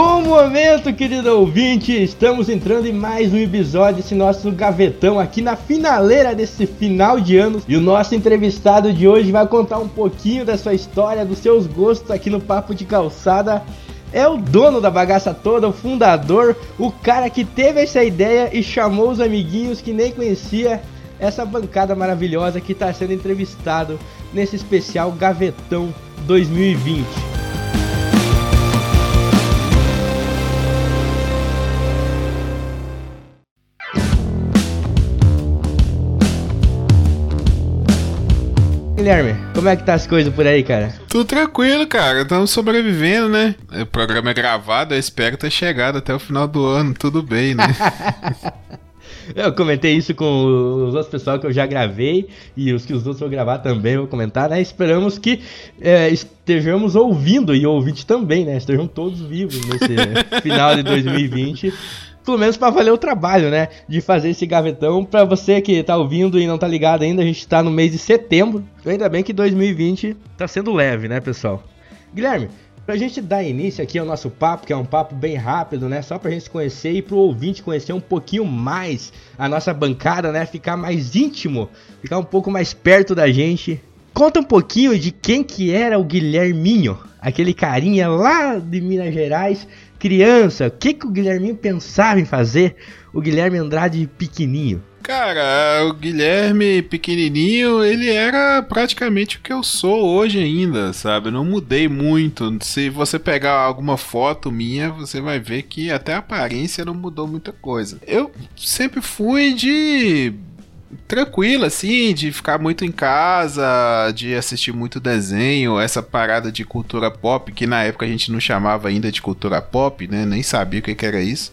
Bom momento, querido ouvinte! Estamos entrando em mais um episódio desse nosso gavetão aqui na finaleira desse final de ano. E o nosso entrevistado de hoje vai contar um pouquinho da sua história, dos seus gostos aqui no Papo de Calçada. É o dono da bagaça toda, o fundador, o cara que teve essa ideia e chamou os amiguinhos que nem conhecia essa bancada maravilhosa que está sendo entrevistado nesse especial Gavetão 2020. Guilherme, como é que tá as coisas por aí, cara? Tudo tranquilo, cara. Estamos sobrevivendo, né? O programa é gravado, eu espero ter chegado até o final do ano. Tudo bem, né? Eu comentei isso com os outros pessoal que eu já gravei e os que os outros vão gravar também vou comentar, né? Esperamos que é, estejamos ouvindo e ouvinte também, né? Estejam todos vivos nesse final de 2020 pelo menos para valer o trabalho, né? De fazer esse gavetão. Para você que tá ouvindo e não tá ligado ainda, a gente tá no mês de setembro. Ainda bem que 2020 tá sendo leve, né, pessoal? Guilherme, Pra gente dar início aqui ao nosso papo, que é um papo bem rápido, né? Só pra gente conhecer e pro ouvinte conhecer um pouquinho mais a nossa bancada, né? Ficar mais íntimo, ficar um pouco mais perto da gente. Conta um pouquinho de quem que era o Guilherminho, aquele carinha lá de Minas Gerais, criança. O que que o Guilherminho pensava em fazer? O Guilherme Andrade pequenininho. Cara, o Guilherme pequenininho, ele era praticamente o que eu sou hoje ainda, sabe? Não mudei muito. Se você pegar alguma foto minha, você vai ver que até a aparência não mudou muita coisa. Eu sempre fui de tranquilo, assim, de ficar muito em casa, de assistir muito desenho, essa parada de cultura pop, que na época a gente não chamava ainda de cultura pop, né? Nem sabia o que, que era isso.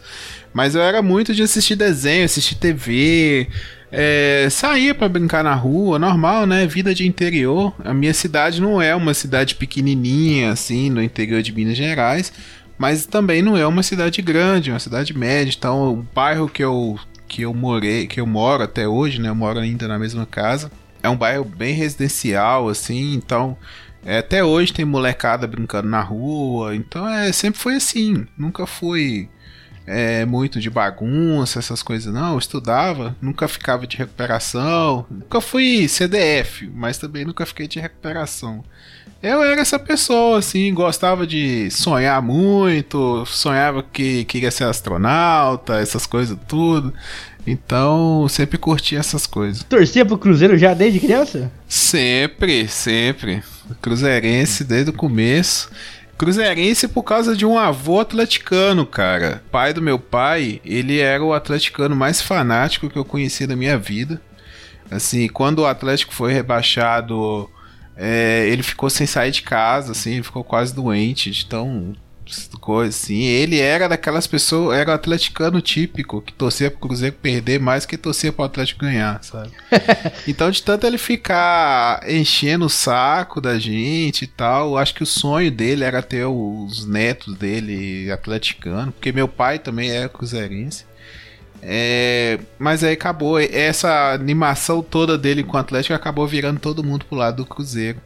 Mas eu era muito de assistir desenho, assistir TV, é, saía para brincar na rua, normal, né? Vida de interior. A minha cidade não é uma cidade pequenininha, assim, no interior de Minas Gerais, mas também não é uma cidade grande, uma cidade média. Então, o bairro que eu que eu morei, que eu moro até hoje, né? Eu moro ainda na mesma casa. É um bairro bem residencial, assim, então é, até hoje tem molecada brincando na rua, então é sempre foi assim, nunca foi é, muito de bagunça, essas coisas, não. Eu estudava, nunca ficava de recuperação, nunca fui CDF, mas também nunca fiquei de recuperação. Eu era essa pessoa, assim, gostava de sonhar muito, sonhava que queria ser astronauta, essas coisas tudo. Então, sempre curti essas coisas. Torcia pro Cruzeiro já desde criança? Sempre, sempre. Cruzeirense desde o começo. Cruzeirense por causa de um avô atleticano, cara. Pai do meu pai, ele era o atleticano mais fanático que eu conheci na minha vida. Assim, quando o Atlético foi rebaixado, é, ele ficou sem sair de casa, assim, ele ficou quase doente de tão coisa assim. Ele era daquelas pessoas, era o atleticano típico, que torcia pro Cruzeiro perder mais que torcia pro Atlético ganhar, sabe? então, de tanto ele ficar enchendo o saco da gente e tal, acho que o sonho dele era ter os netos dele atleticano, porque meu pai também é cruzeirense. É, mas aí acabou, essa animação toda dele com o Atlético acabou virando todo mundo pro lado do Cruzeiro.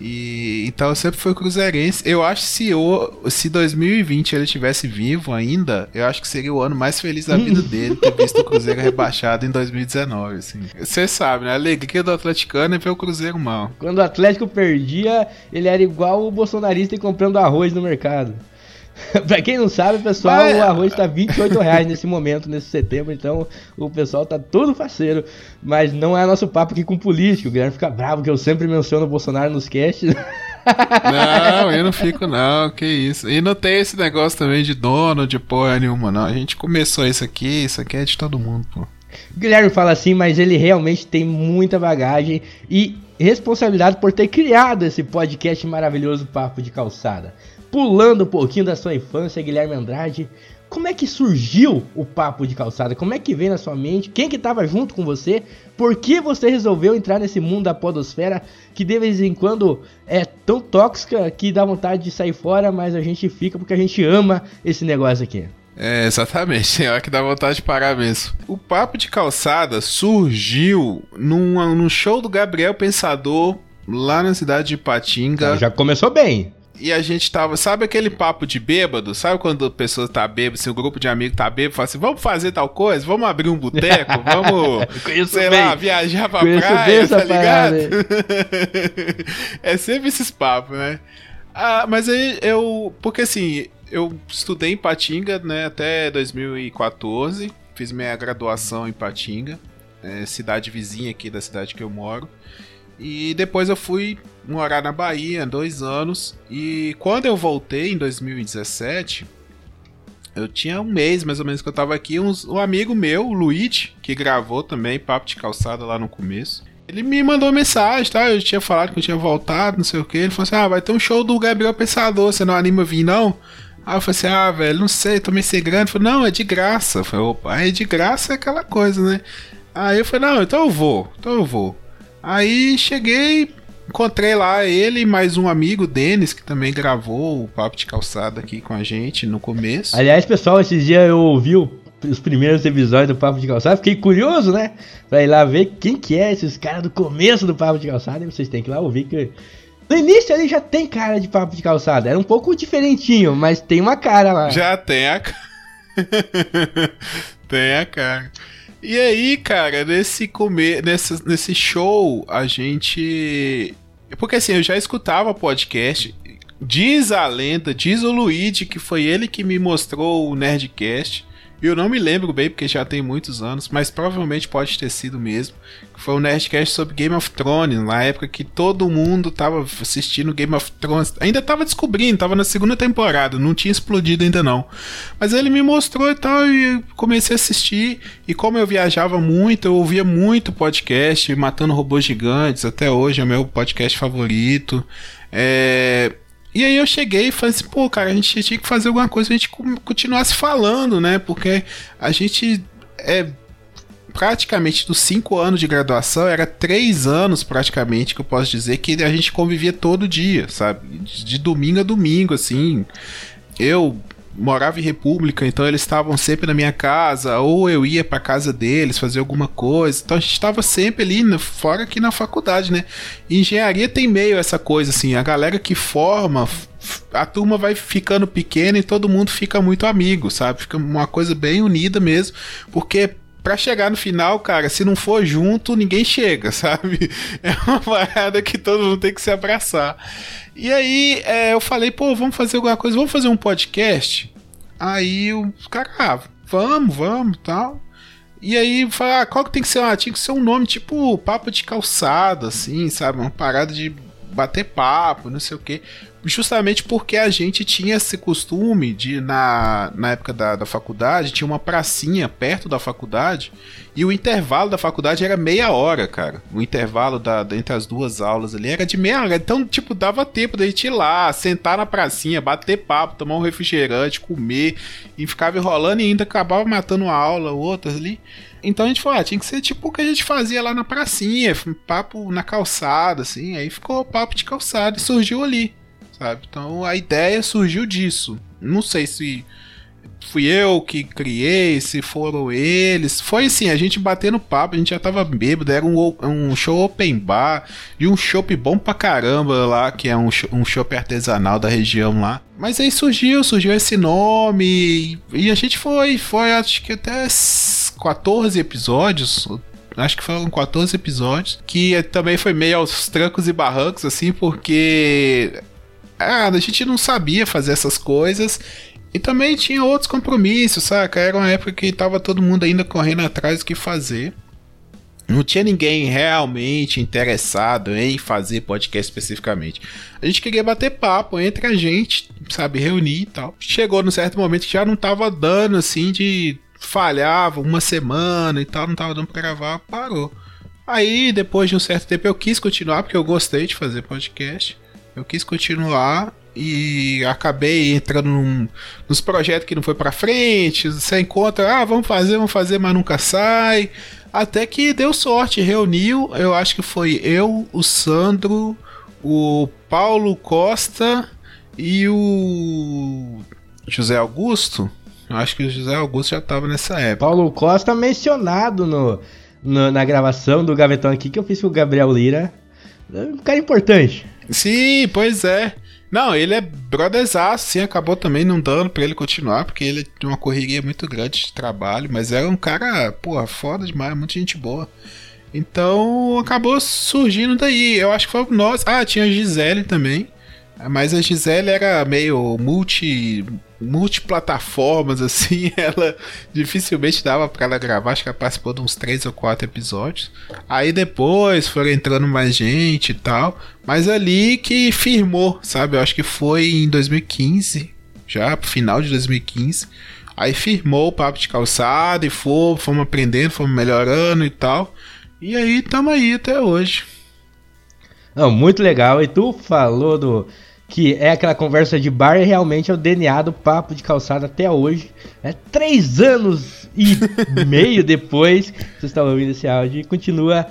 E então sempre foi cruzeirense. Eu acho que se, o, se 2020 ele tivesse vivo ainda, eu acho que seria o ano mais feliz da vida dele ter visto o Cruzeiro rebaixado em 2019, assim. Você sabe, né? A alegria do atleticano é ver o Cruzeiro mal. Quando o Atlético perdia, ele era igual o bolsonarista comprando arroz no mercado. pra quem não sabe, pessoal, Mas... o arroz tá 28 reais nesse momento, nesse setembro, então o pessoal tá todo faceiro. Mas não é nosso papo aqui com político. O Guilherme fica bravo que eu sempre menciono o Bolsonaro nos casts. Não, eu não fico não, que isso. E não tem esse negócio também de dono de porra nenhuma, não. A gente começou isso aqui, isso aqui é de todo mundo, pô. O Guilherme fala assim, mas ele realmente tem muita bagagem e responsabilidade por ter criado esse podcast maravilhoso Papo de Calçada pulando um pouquinho da sua infância, Guilherme Andrade, como é que surgiu o papo de calçada? Como é que veio na sua mente? Quem que estava junto com você? Por que você resolveu entrar nesse mundo da podosfera que de vez em quando é tão tóxica que dá vontade de sair fora, mas a gente fica porque a gente ama esse negócio aqui? É, exatamente. É hora que dá vontade de parar mesmo. O papo de calçada surgiu num, num show do Gabriel Pensador lá na cidade de Patinga. Já começou bem. E a gente tava, sabe aquele papo de bêbado? Sabe quando a pessoa tá bêbada, se o grupo de amigos tá bêbado, fala assim, vamos fazer tal coisa, vamos abrir um boteco, vamos, sei bem. lá, viajar pra Conheço praia, tá ligado? é sempre esses papos, né? Ah, mas aí eu, porque assim, eu estudei em Patinga, né, até 2014, fiz minha graduação em Patinga, é, cidade vizinha aqui da cidade que eu moro. E depois eu fui morar na Bahia dois anos. E quando eu voltei em 2017, eu tinha um mês mais ou menos que eu tava aqui. Um, um amigo meu, o Luigi, que gravou também Papo de Calçada lá no começo. Ele me mandou mensagem, tá? Eu tinha falado que eu tinha voltado, não sei o que. Ele falou assim: Ah, vai ter um show do Gabriel Pensador, você não anima a vir, não? Aí eu falei assim: Ah, velho, não sei, tô meio grande. Falou: Não, é de graça. Eu falei: Opa, é de graça é aquela coisa, né? Aí eu falei: Não, então eu vou, então eu vou. Aí cheguei, encontrei lá ele e mais um amigo, Denis, que também gravou o Papo de Calçada aqui com a gente no começo. Aliás, pessoal, esses dias eu ouvi os primeiros episódios do Papo de Calçada, fiquei curioso, né? Pra ir lá ver quem que é esses caras do começo do Papo de Calçada, e vocês têm que ir lá ouvir que... No início ele já tem cara de papo de calçada. Era um pouco diferentinho, mas tem uma cara lá. Já tem a Tem a cara. E aí, cara, nesse comer, nesse, nesse show, a gente. Porque assim, eu já escutava podcast. Diz a lenda, diz o Luigi que foi ele que me mostrou o Nerdcast. Eu não me lembro bem, porque já tem muitos anos, mas provavelmente pode ter sido mesmo. Foi um Nerdcast sobre Game of Thrones, na época que todo mundo tava assistindo Game of Thrones. Ainda tava descobrindo, tava na segunda temporada, não tinha explodido ainda não. Mas ele me mostrou e tal, e comecei a assistir. E como eu viajava muito, eu ouvia muito podcast, Matando Robôs Gigantes, até hoje é meu podcast favorito. É e aí eu cheguei e falei assim, pô, cara, a gente tinha que fazer alguma coisa, a gente continuasse falando, né? Porque a gente é praticamente dos cinco anos de graduação, era três anos praticamente que eu posso dizer que a gente convivia todo dia, sabe? De domingo a domingo, assim. Eu morava em República, então eles estavam sempre na minha casa, ou eu ia para casa deles fazer alguma coisa. Então a gente estava sempre ali, fora aqui na faculdade, né? Engenharia tem meio essa coisa assim, a galera que forma, a turma vai ficando pequena e todo mundo fica muito amigo, sabe? Fica uma coisa bem unida mesmo, porque para chegar no final, cara, se não for junto, ninguém chega, sabe? É uma parada que todo mundo tem que se abraçar. E aí é, eu falei, pô, vamos fazer alguma coisa, vamos fazer um podcast? Aí o cara, ah, vamos, vamos tal. E aí fala, ah, qual que tem que ser? Ah, tinha que ser um nome tipo papo de calçada, assim, sabe? Uma parada de bater papo, não sei o quê justamente porque a gente tinha esse costume de, na, na época da, da faculdade, tinha uma pracinha perto da faculdade e o intervalo da faculdade era meia hora, cara. O intervalo da, entre as duas aulas ali era de meia hora. Então, tipo, dava tempo da gente ir lá, sentar na pracinha, bater papo, tomar um refrigerante, comer e ficava enrolando e ainda acabava matando uma aula ou outra ali. Então a gente falou, ah, tinha que ser tipo o que a gente fazia lá na pracinha, papo na calçada, assim. Aí ficou papo de calçada e surgiu ali sabe? Então a ideia surgiu disso. Não sei se fui eu que criei, se foram eles. Foi assim, a gente batendo papo, a gente já tava bêbado, era um, um show open bar, e um chopp bom pra caramba lá, que é um, um artesanal da região lá. Mas aí surgiu, surgiu esse nome, e a gente foi, foi acho que até 14 episódios, acho que foram 14 episódios, que também foi meio aos trancos e barrancos, assim, porque ah, a gente não sabia fazer essas coisas. E também tinha outros compromissos, saca? Era uma época que tava todo mundo ainda correndo atrás do que fazer. Não tinha ninguém realmente interessado em fazer podcast especificamente. A gente queria bater papo entre a gente, sabe, reunir e tal. Chegou num certo momento que já não tava dando assim de falhava uma semana e tal, não tava dando pra gravar, parou. Aí, depois de um certo tempo, eu quis continuar porque eu gostei de fazer podcast. Eu quis continuar e acabei entrando num, nos projetos que não foi para frente. Você encontra, ah, vamos fazer, vamos fazer, mas nunca sai. Até que deu sorte, reuniu, eu acho que foi eu, o Sandro, o Paulo Costa e o José Augusto. Eu acho que o José Augusto já estava nessa época. Paulo Costa mencionado no, no, na gravação do Gavetão aqui que eu fiz com o Gabriel Lira. Um cara importante. Sim, pois é. Não, ele é brotherzaço, sim, acabou também não dando pra ele continuar, porque ele tem uma correria muito grande de trabalho, mas era um cara, porra, foda demais, muita gente boa. Então acabou surgindo daí. Eu acho que foi nós. Ah, tinha a Gisele também. Mas a Gisele era meio multi multiplataformas, assim, ela dificilmente dava para ela gravar, acho que ela participou de uns três ou quatro episódios. Aí depois foram entrando mais gente e tal, mas ali que firmou, sabe? Eu acho que foi em 2015, já final de 2015. Aí firmou o papo de calçada e foi, fomos aprendendo, fomos melhorando e tal. E aí tamo aí até hoje. Não, muito legal. E tu falou do que é aquela conversa de bar e realmente é o DNA do papo de calçada até hoje. É três anos e meio depois vocês estão ouvindo esse áudio e continua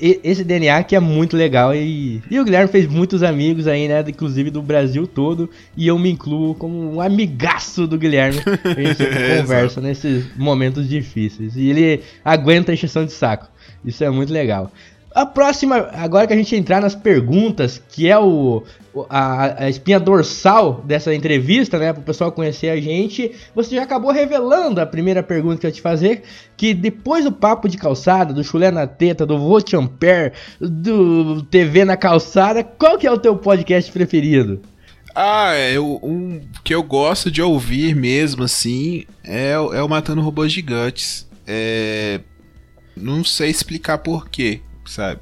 esse DNA que é muito legal e, e o Guilherme fez muitos amigos aí, né, inclusive do Brasil todo e eu me incluo como um amigaço do Guilherme. A gente sempre conversa nesses momentos difíceis e ele aguenta a encheção de saco. Isso é muito legal. A próxima, agora que a gente entrar nas perguntas, que é o, a, a espinha dorsal dessa entrevista, né, para o pessoal conhecer a gente, você já acabou revelando a primeira pergunta que eu ia te fazer, que depois do papo de calçada, do chulé na teta, do Vote Ampere, do TV na calçada, qual que é o teu podcast preferido? Ah, é, um que eu gosto de ouvir mesmo, assim, é, é o Matando Robôs Gigantes. É, não sei explicar porquê sabe?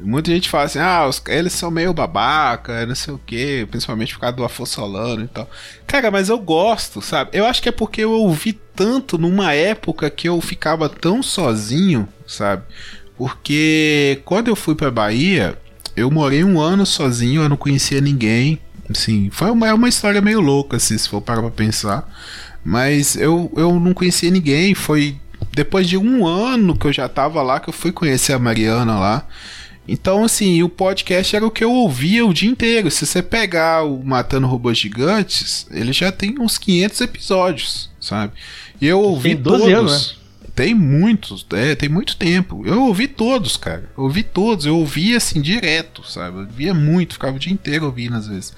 Muita gente fala assim, ah, os, eles são meio babaca, não sei o que, principalmente por causa do Afonso Solano e tal. Cara, mas eu gosto, sabe? Eu acho que é porque eu ouvi tanto numa época que eu ficava tão sozinho, sabe? Porque quando eu fui pra Bahia, eu morei um ano sozinho, eu não conhecia ninguém. Assim, foi uma, é uma história meio louca, assim, se for parar pra pensar. Mas eu, eu não conhecia ninguém, foi depois de um ano que eu já tava lá, que eu fui conhecer a Mariana lá. Então, assim, o podcast era o que eu ouvia o dia inteiro. Se você pegar o Matando Robôs Gigantes, ele já tem uns 500 episódios, sabe? E eu ouvi tem 12 todos. Anos, né? Tem muitos, é, tem muito tempo. Eu ouvi todos, cara. Eu ouvi todos, eu ouvia assim direto, sabe? Eu via muito, ficava o dia inteiro ouvindo às vezes.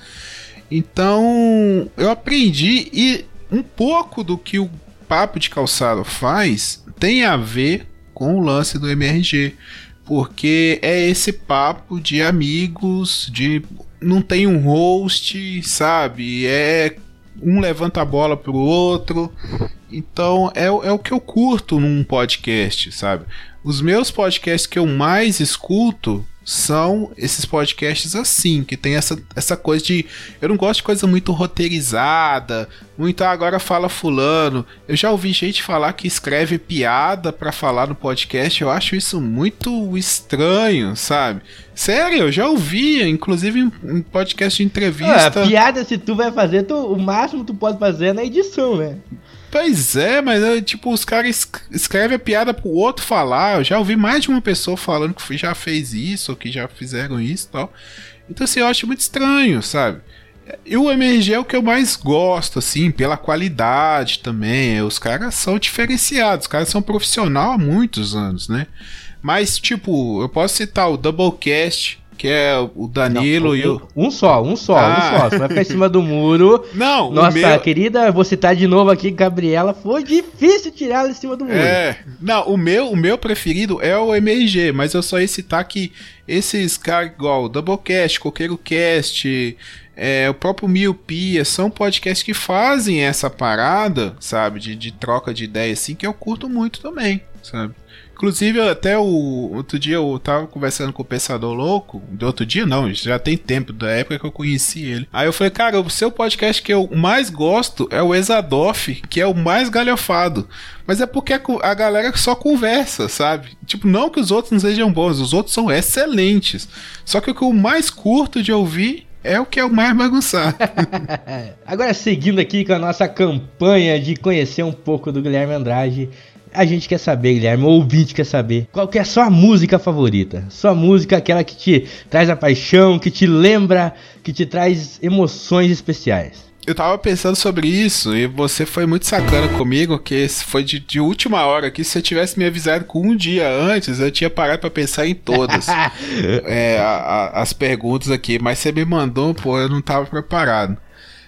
Então, eu aprendi e um pouco do que o Papo de Calçado faz tem a ver com o lance do MRG. Porque é esse papo de amigos, de não tem um host, sabe? É um levanta a bola pro outro. Então é, é o que eu curto num podcast, sabe? Os meus podcasts que eu mais escuto são esses podcasts assim, que tem essa, essa coisa de. Eu não gosto de coisa muito roteirizada, muito ah, agora fala fulano. Eu já ouvi gente falar que escreve piada para falar no podcast, eu acho isso muito estranho, sabe? Sério, eu já ouvi, inclusive em podcast de entrevista. Ah, piada, se tu vai fazer, tu, o máximo que tu pode fazer é na edição, né? Pois é, mas é, tipo, os caras escrevem a piada pro outro falar. Eu já ouvi mais de uma pessoa falando que já fez isso, ou que já fizeram isso e tal. Então, assim, eu acho muito estranho, sabe? E o MRG é o que eu mais gosto, assim, pela qualidade também. Os caras são diferenciados, os caras são profissional há muitos anos, né? Mas, tipo, eu posso citar o Doublecast, que é o Danilo não, um, e o. Um só, um só, ah. um só. Você vai ficar em cima do muro. Não, Nossa, meu... querida, vou citar de novo aqui, Gabriela. Foi difícil tirar ela em cima do muro. É. Não, o meu, o meu preferido é o MRG, mas eu só ia citar que esses caras igual o Doublecast, Coqueiro Cast. É, o próprio Miopia, são podcasts que fazem essa parada, sabe, de, de troca de ideia assim, que eu curto muito também, sabe? Inclusive, até o outro dia eu tava conversando com o Pensador Louco. Do outro dia, não, já tem tempo, da época que eu conheci ele. Aí eu falei, cara, o seu podcast que eu mais gosto é o Exadoff, que é o mais galhofado. Mas é porque a galera só conversa, sabe? Tipo, não que os outros não sejam bons, os outros são excelentes. Só que o que eu mais curto de ouvir é o que é o mais bagunçado. Agora, seguindo aqui com a nossa campanha de conhecer um pouco do Guilherme Andrade, A gente quer saber, Guilherme, o ouvinte quer saber qual que é a sua música favorita. Sua música, aquela que te traz a paixão, que te lembra, que te traz emoções especiais. Eu tava pensando sobre isso e você foi muito sacana comigo, que foi de, de última hora que se você tivesse me avisado com um dia antes, eu tinha parado para pensar em todas é, a, a, as perguntas aqui, mas você me mandou, pô, eu não tava preparado.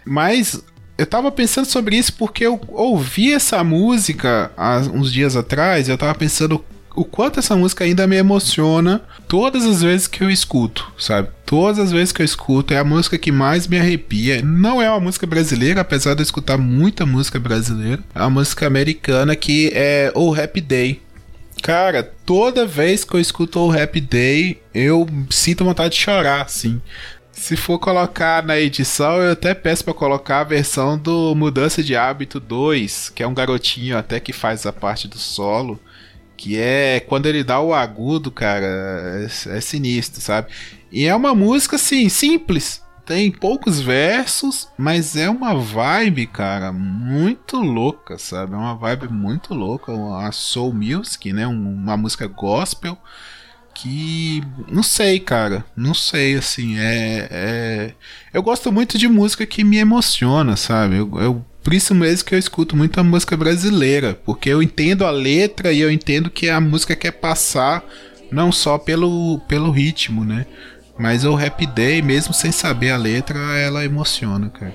Mas eu tava pensando sobre isso porque eu ouvi essa música há uns dias atrás, eu tava pensando o quanto essa música ainda me emociona todas as vezes que eu escuto, sabe? Todas as vezes que eu escuto é a música que mais me arrepia. Não é uma música brasileira, apesar de eu escutar muita música brasileira. É uma música americana que é o Happy Day. Cara, toda vez que eu escuto o Happy Day, eu sinto vontade de chorar, assim. Se for colocar na edição, eu até peço para colocar a versão do Mudança de Hábito 2, que é um garotinho até que faz a parte do solo. Que é quando ele dá o agudo, cara, é, é sinistro, sabe? E é uma música assim, simples. Tem poucos versos, mas é uma vibe, cara, muito louca, sabe? É uma vibe muito louca, uma soul music, né? Uma música gospel que não sei, cara, não sei, assim, é, é... eu gosto muito de música que me emociona, sabe? Eu, eu por isso mesmo que eu escuto muita música brasileira, porque eu entendo a letra e eu entendo que a música quer passar não só pelo, pelo ritmo, né? Mas o Rap Day, mesmo sem saber a letra, ela emociona, cara.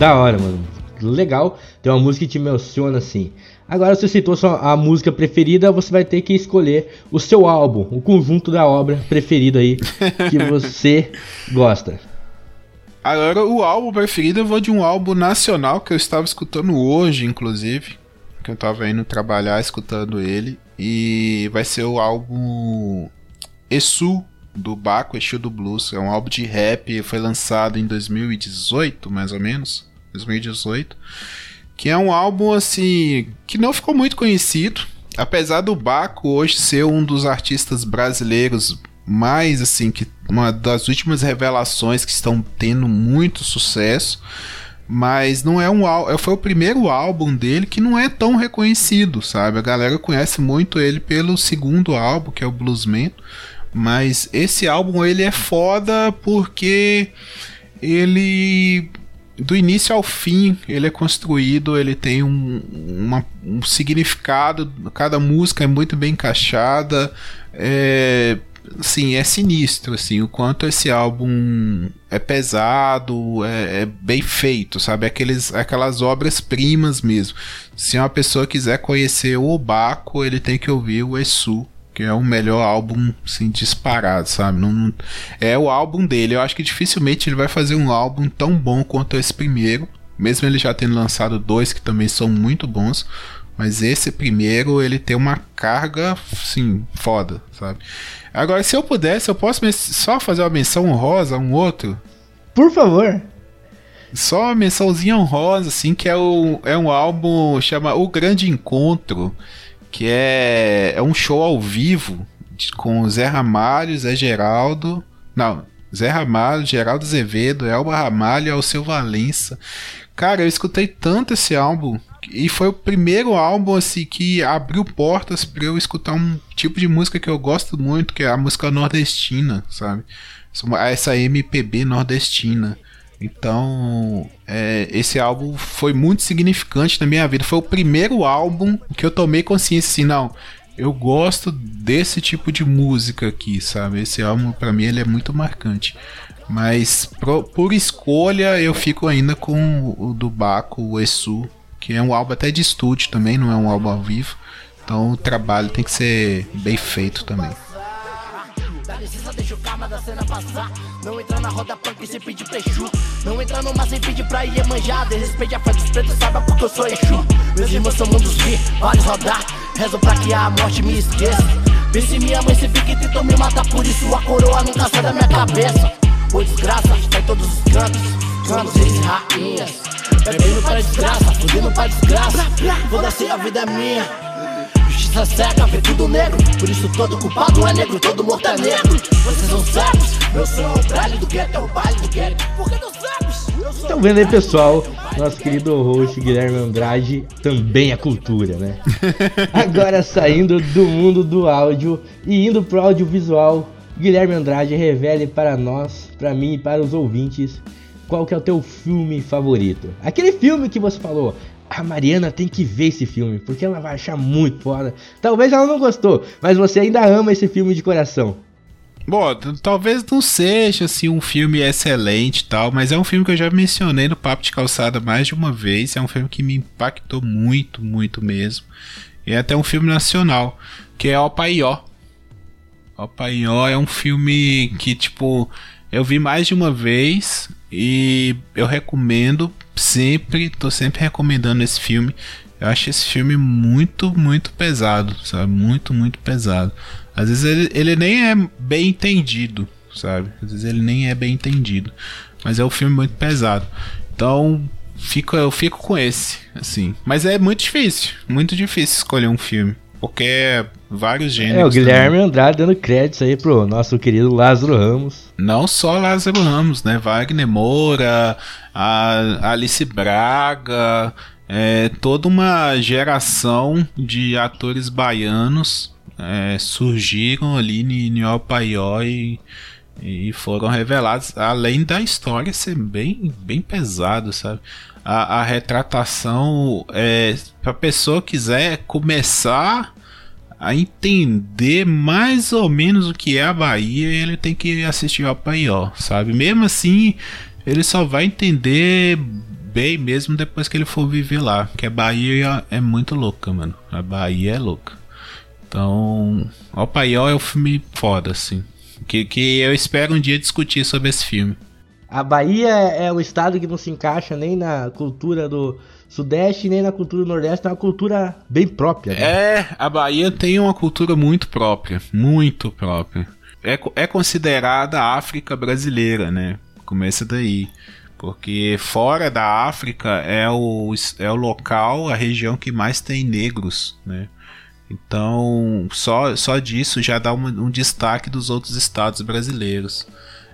Da hora, mano. Legal. Tem uma música que te emociona assim. Agora, você citou sua, a música preferida, você vai ter que escolher o seu álbum, o conjunto da obra preferido aí que você gosta. Agora, o álbum preferido, eu vou de um álbum nacional que eu estava escutando hoje, inclusive. Que eu estava indo trabalhar escutando ele. E vai ser o álbum Esu, do Baco, Exu do Blues. É um álbum de rap, foi lançado em 2018, mais ou menos. 2018, que é um álbum assim que não ficou muito conhecido, apesar do Baco hoje ser um dos artistas brasileiros mais assim que uma das últimas revelações que estão tendo muito sucesso, mas não é um foi o primeiro álbum dele que não é tão reconhecido, sabe? A galera conhece muito ele pelo segundo álbum, que é o Bluesman, mas esse álbum ele é foda porque ele do início ao fim ele é construído, ele tem um, uma, um significado, cada música é muito bem encaixada, é, assim, é sinistro, assim, o quanto esse álbum é pesado, é, é bem feito, sabe, Aqueles, aquelas obras-primas mesmo. Se uma pessoa quiser conhecer o Obaco, ele tem que ouvir o Esu, que é o melhor álbum, assim, disparado, sabe? Não, não, é o álbum dele. Eu acho que dificilmente ele vai fazer um álbum tão bom quanto esse primeiro, mesmo ele já tendo lançado dois que também são muito bons. Mas esse primeiro, ele tem uma carga, sim, foda, sabe? Agora, se eu pudesse, eu posso só fazer uma menção honrosa a um outro. Por favor. Só uma mençãozinha honrosa, assim, que é, o, é um álbum chama O Grande Encontro, que é, é um show ao vivo com Zé Ramalho, Zé Geraldo. Não, Zé Ramalho, Geraldo Azevedo, Elba Ramalho Alceu Valença. Cara, eu escutei tanto esse álbum e foi o primeiro álbum assim que abriu portas para eu escutar um tipo de música que eu gosto muito, que é a música nordestina, sabe? Essa MPB nordestina. Então, é, esse álbum foi muito significante na minha vida. Foi o primeiro álbum que eu tomei consciência assim, não, eu gosto desse tipo de música aqui, sabe? Esse álbum para mim ele é muito marcante. Mas pro, por escolha eu fico ainda com o do Baco, o Esu, que é um álbum até de estúdio também, não é um álbum ao vivo. Então o trabalho tem que ser bem feito também cena passar. Não entra na roda punk se pedir prechu. Não entra no mar sem pedir pra ir manjar. Desrespeite a fé dos pretos, saiba porque eu sou Exu. Meus irmãos são mundos vi, vale rodar. Rezo pra que a morte me esqueça. Vê se minha mãe se fica e tentou me matar, por isso a coroa nunca sai da minha cabeça. Ô desgraça, está em todos os cantos, reis e rainhas. Bebendo pra desgraça, fudendo pra desgraça. Foda-se, a vida é minha justiça cega, vê tudo negro. Por isso todo culpado é negro, todo morto é negro. Vocês são cegos, meu som é o baile do gueto, é o baile do gueto. Por que não sabes? Estão vendo aí, pessoal? Nosso querido host Guilherme Andrade também é cultura, né? Agora saindo do mundo do áudio e indo pro audiovisual, Guilherme Andrade revele para nós, para mim e para os ouvintes, qual que é o teu filme favorito. Aquele filme que você falou, a Mariana tem que ver esse filme, porque ela vai achar muito foda. Talvez ela não gostou, mas você ainda ama esse filme de coração. Bom, talvez não seja assim um filme excelente tal, mas é um filme que eu já mencionei no Papo de Calçada mais de uma vez. É um filme que me impactou muito, muito mesmo. E é até um filme nacional, que é O Paió. O Paió é um filme que, tipo, eu vi mais de uma vez e eu recomendo sempre, tô sempre recomendando esse filme. Eu acho esse filme muito, muito pesado, sabe? Muito, muito pesado. Às vezes ele, ele nem é bem entendido, sabe? Às vezes ele nem é bem entendido. Mas é um filme muito pesado. Então, fico, eu fico com esse, assim. Mas é muito difícil, muito difícil escolher um filme. Porque é vários gêneros. É, o Guilherme também. Andrade dando créditos aí pro nosso querido Lázaro Ramos. Não só Lázaro Ramos, né? Wagner Moura, a Alice Braga, é, toda uma geração de atores baianos é, surgiram ali em Niopaió e, e foram revelados, além da história ser bem, bem pesado, sabe? a, a retratação é para pessoa quiser começar a entender mais ou menos o que é a Bahia, ele tem que assistir ao Paió, sabe? Mesmo assim, ele só vai entender bem mesmo depois que ele for viver lá, que a Bahia é muito louca, mano. A Bahia é louca. Então, o Paió é um filme foda, assim. Que, que eu espero um dia discutir sobre esse filme. A Bahia é o estado que não se encaixa nem na cultura do Sudeste, nem na cultura do Nordeste, é uma cultura bem própria. Né? É, a Bahia tem uma cultura muito própria, muito própria. É, é considerada a África brasileira, né? Começa daí. Porque fora da África é o, é o local, a região que mais tem negros, né? Então, só, só disso já dá um, um destaque dos outros estados brasileiros.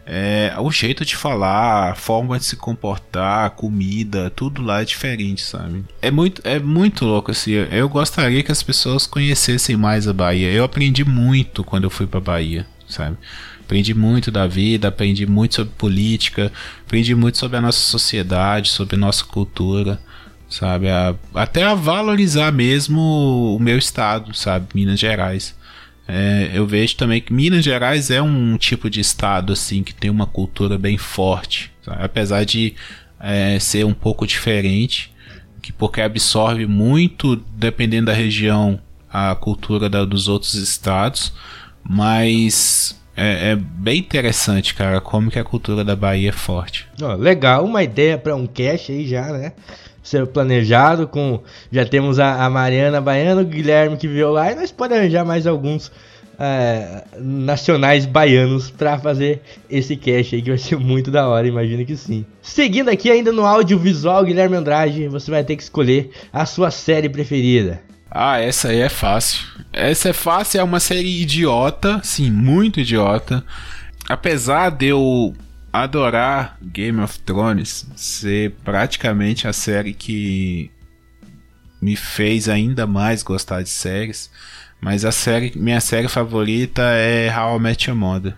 É, o jeito de falar, a forma de se comportar, comida, tudo lá é diferente, sabe? É muito, é muito louco assim. Eu gostaria que as pessoas conhecessem mais a Bahia. Eu aprendi muito quando eu fui para Bahia, sabe? Aprendi muito da vida, aprendi muito sobre política, aprendi muito sobre a nossa sociedade, sobre nossa cultura, sabe? A, até a valorizar mesmo o meu estado, sabe? Minas Gerais. É, eu vejo também que Minas Gerais é um tipo de estado assim que tem uma cultura bem forte, sabe? apesar de é, ser um pouco diferente, que porque absorve muito, dependendo da região, a cultura da, dos outros estados, mas é, é, bem interessante, cara, como que a cultura da Bahia é forte. Oh, legal, uma ideia para um cast aí já, né? Ser planejado com já temos a, a Mariana Baiana, o Guilherme que veio lá e nós podemos arranjar mais alguns é, nacionais baianos para fazer esse cast aí, que vai ser muito da hora, imagino que sim. Seguindo aqui ainda no audiovisual, Guilherme Andrade, você vai ter que escolher a sua série preferida. Ah, essa aí é fácil. Essa é fácil, é uma série idiota, sim, muito idiota. Apesar de eu adorar Game of Thrones ser praticamente a série que me fez ainda mais gostar de séries, mas a série, minha série favorita é How I Met Your Mother.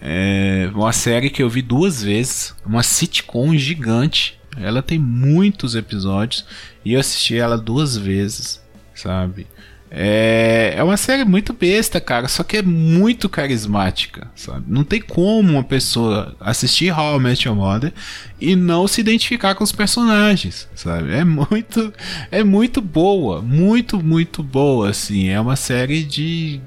É uma série que eu vi duas vezes, uma sitcom gigante. Ela tem muitos episódios e eu assisti ela duas vezes, sabe? É, é uma série muito besta, cara, só que é muito carismática, sabe? Não tem como uma pessoa assistir How I Met Your Mother e não se identificar com os personagens, sabe? É muito, é muito boa, muito, muito boa, assim. É uma série de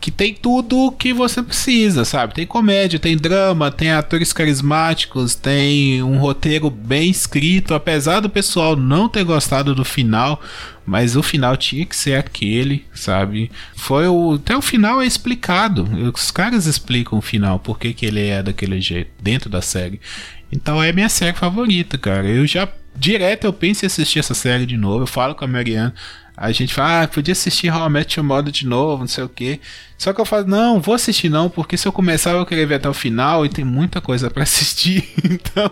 que tem tudo que você precisa, sabe? Tem comédia, tem drama, tem atores carismáticos, tem um roteiro bem escrito, apesar do pessoal não ter gostado do final, mas o final tinha que ser aquele, sabe? Foi o até o final é explicado. Os caras explicam o final, por que, que ele é daquele jeito dentro da série. Então é minha série favorita, cara. Eu já direto eu penso em assistir essa série de novo. Eu falo com a Mariana, a gente fala, ah, podia assistir How I Met Your Mother de novo, não sei o que. Só que eu falo, não, vou assistir não, porque se eu começar eu vou querer ver até o final e tem muita coisa para assistir, então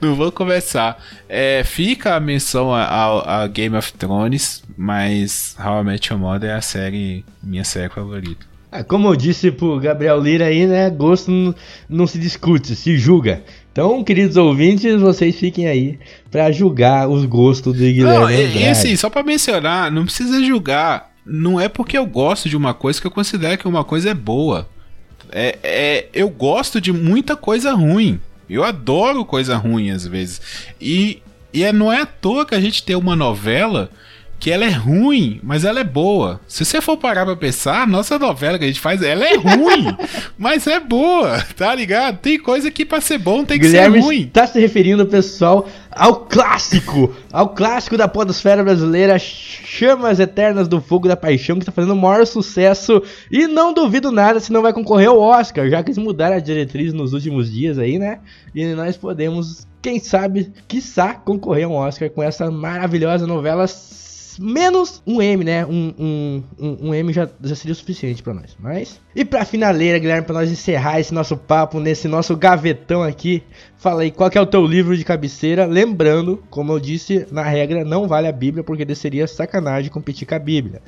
não vou começar. É, fica a menção a, a, Game of Thrones, mas How I Met Your Mother é a série, minha série favorita. Ah, como eu disse pro Gabriel Lira aí, né, gosto não, não se discute, se julga. Então, queridos ouvintes, vocês fiquem aí para julgar os gostos do Guilherme não, e, e assim, só para mencionar, não precisa julgar. Não é porque eu gosto de uma coisa que eu considero que uma coisa é boa. É, é, eu gosto de muita coisa ruim. Eu adoro coisa ruim às vezes. E, e é, não é à toa que a gente tem uma novela que ela é ruim, mas ela é boa. Se você for parar pra pensar, a nossa novela que a gente faz, ela é ruim, mas é boa, tá ligado? Tem coisa que pra ser bom tem que Guilherme ser ruim. tá se referindo, pessoal, ao clássico, ao clássico da podosfera brasileira, Chamas Eternas do Fogo da Paixão, que tá fazendo o maior sucesso e não duvido nada se não vai concorrer ao Oscar, já que eles mudaram a diretriz nos últimos dias aí, né? E nós podemos, quem sabe, quiçá, concorrer ao Oscar com essa maravilhosa novela menos um M, né? Um, um, um, um M já, já seria o suficiente para nós. Mas. E pra finaleira, Guilherme, pra nós encerrar esse nosso papo nesse nosso gavetão aqui. Fala aí, qual é o teu livro de cabeceira? Lembrando, como eu disse, na regra, não vale a Bíblia, porque seria sacanagem competir com a Bíblia.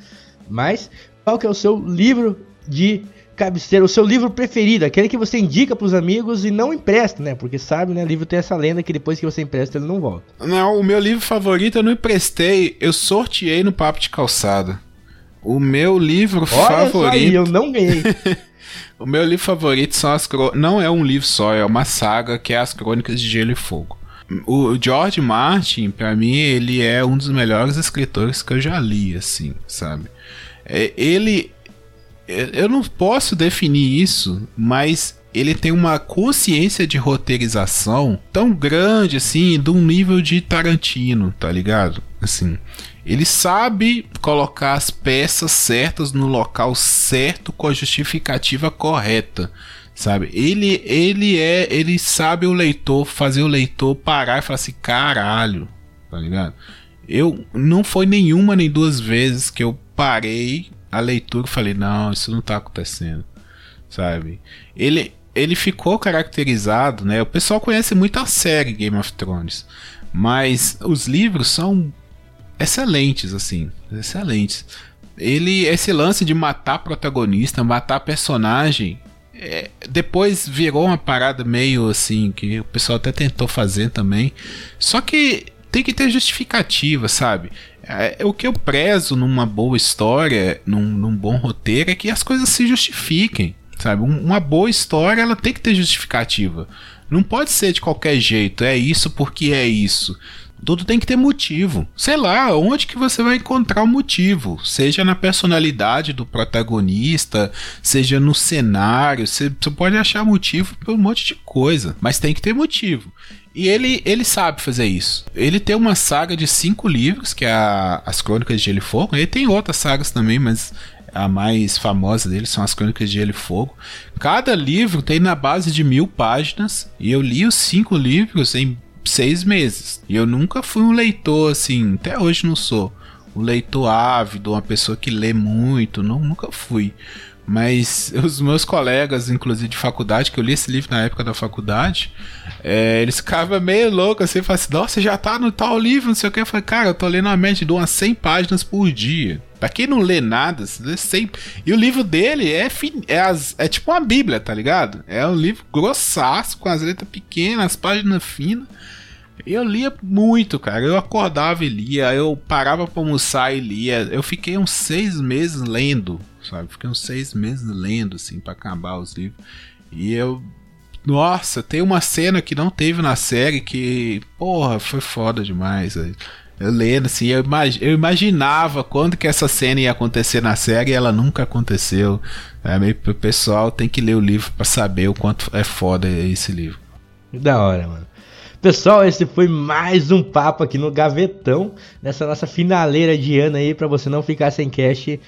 Mas, qual que é o seu livro de cabeceira, o seu livro preferido, aquele que você indica para os amigos e não empresta, né? Porque sabe, né? O livro tem essa lenda que depois que você empresta ele não volta. Não, o meu livro favorito eu não emprestei, eu sorteei no papo de calçada. O meu livro Olha favorito. Aí, eu não ganhei. o meu livro favorito são as não é um livro só, é uma saga que é as Crônicas de Gelo e Fogo. O George Martin, para mim, ele é um dos melhores escritores que eu já li, assim, sabe? É, ele eu não posso definir isso, mas ele tem uma consciência de roteirização tão grande assim, de um nível de Tarantino, tá ligado? Assim, ele sabe colocar as peças certas no local certo com a justificativa correta, sabe? Ele ele é, ele sabe o leitor fazer o leitor parar e falar assim, caralho, tá ligado? Eu não foi nenhuma nem duas vezes que eu parei a leitura eu falei, não, isso não tá acontecendo, sabe? Ele, ele ficou caracterizado, né? O pessoal conhece muito a série Game of Thrones, mas os livros são excelentes, assim, excelentes. Ele, esse lance de matar protagonista, matar personagem, é, depois virou uma parada meio assim que o pessoal até tentou fazer também. Só que tem que ter justificativa, sabe? É, o que eu prezo numa boa história, num, num, bom roteiro, é que as coisas se justifiquem, sabe? Uma boa história, ela tem que ter justificativa. Não pode ser de qualquer jeito, é isso porque é isso. Tudo tem que ter motivo. Sei lá, onde que você vai encontrar o motivo? Seja na personalidade do protagonista, seja no cenário, você, você pode achar motivo por um monte de coisa, mas tem que ter motivo. E ele, ele sabe fazer isso. Ele tem uma saga de cinco livros, que é a, as Crônicas de Gelo e Fogo. Ele tem outras sagas também, mas a mais famosa dele são as Crônicas de Gelo e Fogo. Cada livro tem na base de mil páginas. E eu li os cinco livros em seis meses. E eu nunca fui um leitor assim, até hoje não sou. Um leitor ávido, uma pessoa que lê muito, não, nunca fui. Mas os meus colegas, inclusive de faculdade, que eu li esse livro na época da faculdade, é, eles ficavam meio loucos assim, falavam assim, nossa, já tá no tal livro, não sei o que. Eu falei, cara, eu tô lendo uma média de umas 100 páginas por dia. Pra quem não lê nada, sempre. E o livro dele é, fin... é, as... é tipo uma bíblia, tá ligado? É um livro grossaço, com as letras pequenas, as páginas finas. Eu lia muito, cara. Eu acordava e lia, eu parava pra almoçar e lia. Eu fiquei uns seis meses lendo sabe? Fiquei uns seis meses lendo, assim, para acabar os livros. E eu. Nossa, tem uma cena que não teve na série que, porra, foi foda demais. Eu lendo, assim, eu, imag eu imaginava quando que essa cena ia acontecer na série e ela nunca aconteceu. É, meio, o pessoal tem que ler o livro para saber o quanto é foda esse livro. Da hora, mano. Pessoal, esse foi mais um papo aqui no Gavetão, nessa nossa finaleira de ano aí, para você não ficar sem cash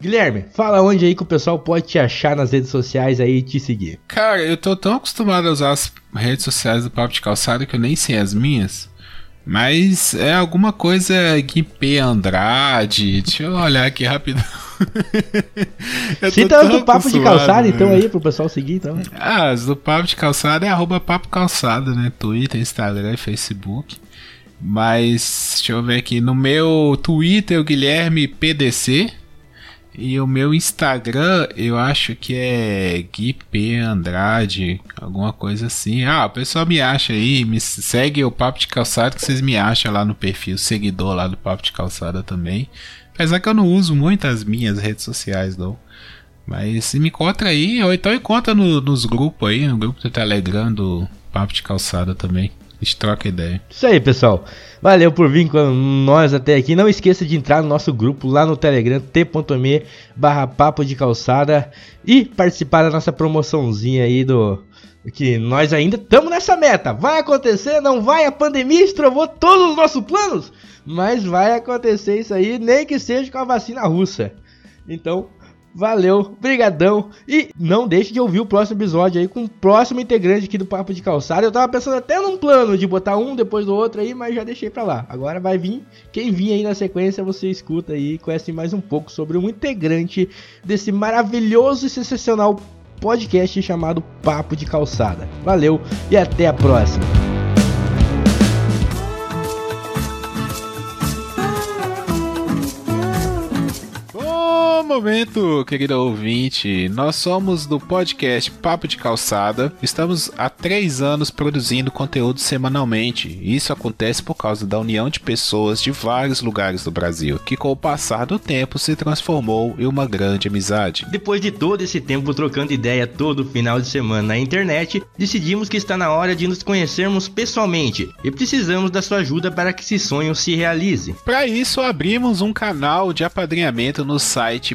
Guilherme, fala onde aí que o pessoal pode te achar nas redes sociais aí e te seguir. Cara, eu tô tão acostumado a usar as redes sociais do Papo de Calçada que eu nem sei as minhas. Mas é alguma coisa P Andrade. Deixa eu olhar aqui rapidão. Cita do Papo de Calçada, então, aí, pro pessoal seguir, então. Ah, as do Papo de Calçada é arroba Papo Calçada, né? Twitter, Instagram e Facebook. Mas, deixa eu ver aqui. No meu Twitter, o Guilherme PDC. E o meu Instagram, eu acho que é Gui P. Andrade, alguma coisa assim. Ah, o pessoal me acha aí, me segue o Papo de Calçada, que vocês me acham lá no perfil, seguidor lá do Papo de Calçada também. Apesar que eu não uso muito as minhas redes sociais, não. Mas se me encontra aí, ou então encontra no, nos grupos aí, no grupo do Telegram do Papo de Calçada também. A gente troca ideia. Isso aí, pessoal. Valeu por vir com nós até aqui. Não esqueça de entrar no nosso grupo lá no Telegram, t.me barra papo de calçada e participar da nossa promoçãozinha aí do. Que nós ainda estamos nessa meta. Vai acontecer, não vai? A pandemia estrovou todos os nossos planos. Mas vai acontecer isso aí, nem que seja com a vacina russa. Então, Valeu, brigadão. E não deixe de ouvir o próximo episódio aí com o próximo integrante aqui do Papo de Calçada. Eu tava pensando até num plano de botar um depois do outro aí, mas já deixei pra lá. Agora vai vir. Quem vir aí na sequência, você escuta aí e conhece mais um pouco sobre um integrante desse maravilhoso e sensacional podcast chamado Papo de Calçada. Valeu e até a próxima. Momento, querido ouvinte. Nós somos do podcast Papo de Calçada. Estamos há três anos produzindo conteúdo semanalmente. Isso acontece por causa da união de pessoas de vários lugares do Brasil, que com o passar do tempo se transformou em uma grande amizade. Depois de todo esse tempo trocando ideia todo final de semana na internet, decidimos que está na hora de nos conhecermos pessoalmente e precisamos da sua ajuda para que esse sonho se realize. Para isso, abrimos um canal de apadrinhamento no site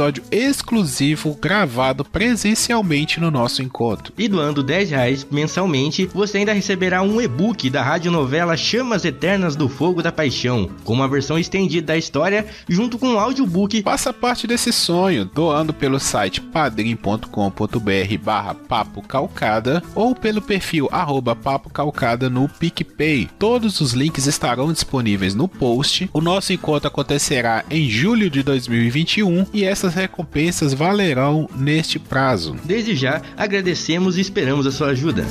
episódio exclusivo gravado presencialmente no nosso encontro. E doando 10 reais mensalmente, você ainda receberá um e-book da radionovela Chamas Eternas do Fogo da Paixão, com uma versão estendida da história, junto com um audiobook. Faça parte desse sonho, doando pelo site padrim.com.br barra papo calcada ou pelo perfil arroba papo calcada no PicPay. Todos os links estarão disponíveis no post. O nosso encontro acontecerá em julho de 2021 e essa essas recompensas valerão neste prazo. Desde já, agradecemos e esperamos a sua ajuda.